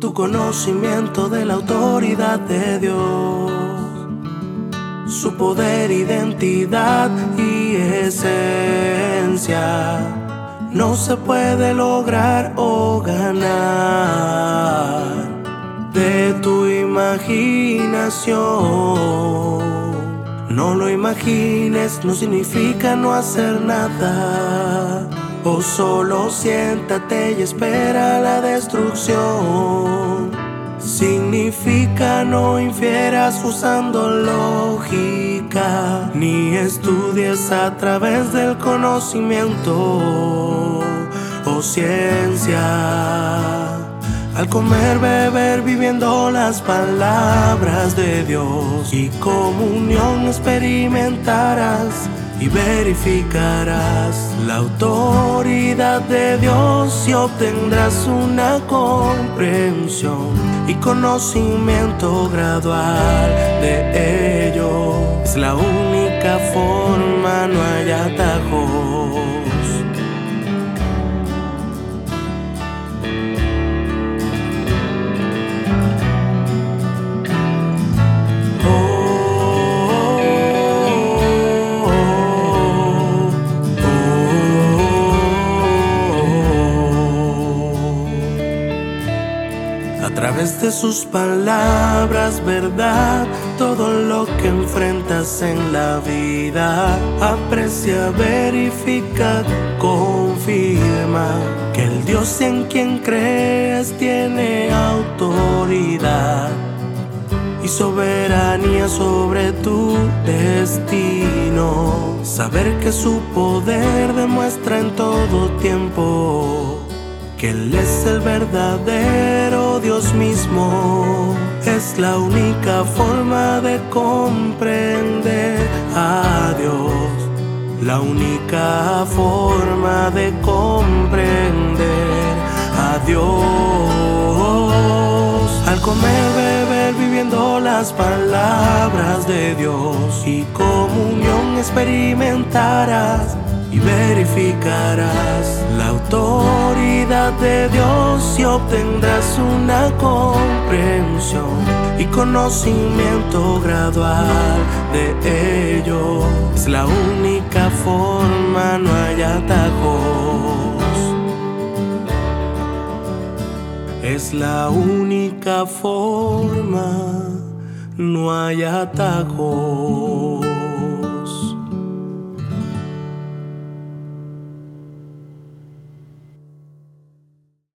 Tu conocimiento de la autoridad de Dios, su poder, identidad y esencia no se puede lograr o ganar de tu imaginación. No lo imagines, no significa no hacer nada. O solo siéntate y espera la destrucción. Significa no infieras usando lógica, ni estudies a través del conocimiento o ciencia. Al comer, beber, viviendo las palabras de Dios y comunión experimentarás y verificarás la autoridad de Dios y obtendrás una comprensión y conocimiento gradual de ello. Es la única forma, no hay atajos. A través de sus palabras, verdad, todo lo que enfrentas en la vida, aprecia, verifica, confirma que el Dios en quien crees tiene autoridad y soberanía sobre tu destino. Saber que su poder demuestra en todo tiempo que Él es el verdadero Dios mismo. Es la única forma de comprender a Dios. La única forma de comprender a Dios. Al comer, beber, viviendo las palabras de Dios y comunión experimentarás y verificarás la autoridad de Dios y obtendrás una comprensión y conocimiento gradual de ello. Es la única forma, no hay atajos. Es la única forma, no hay atajos.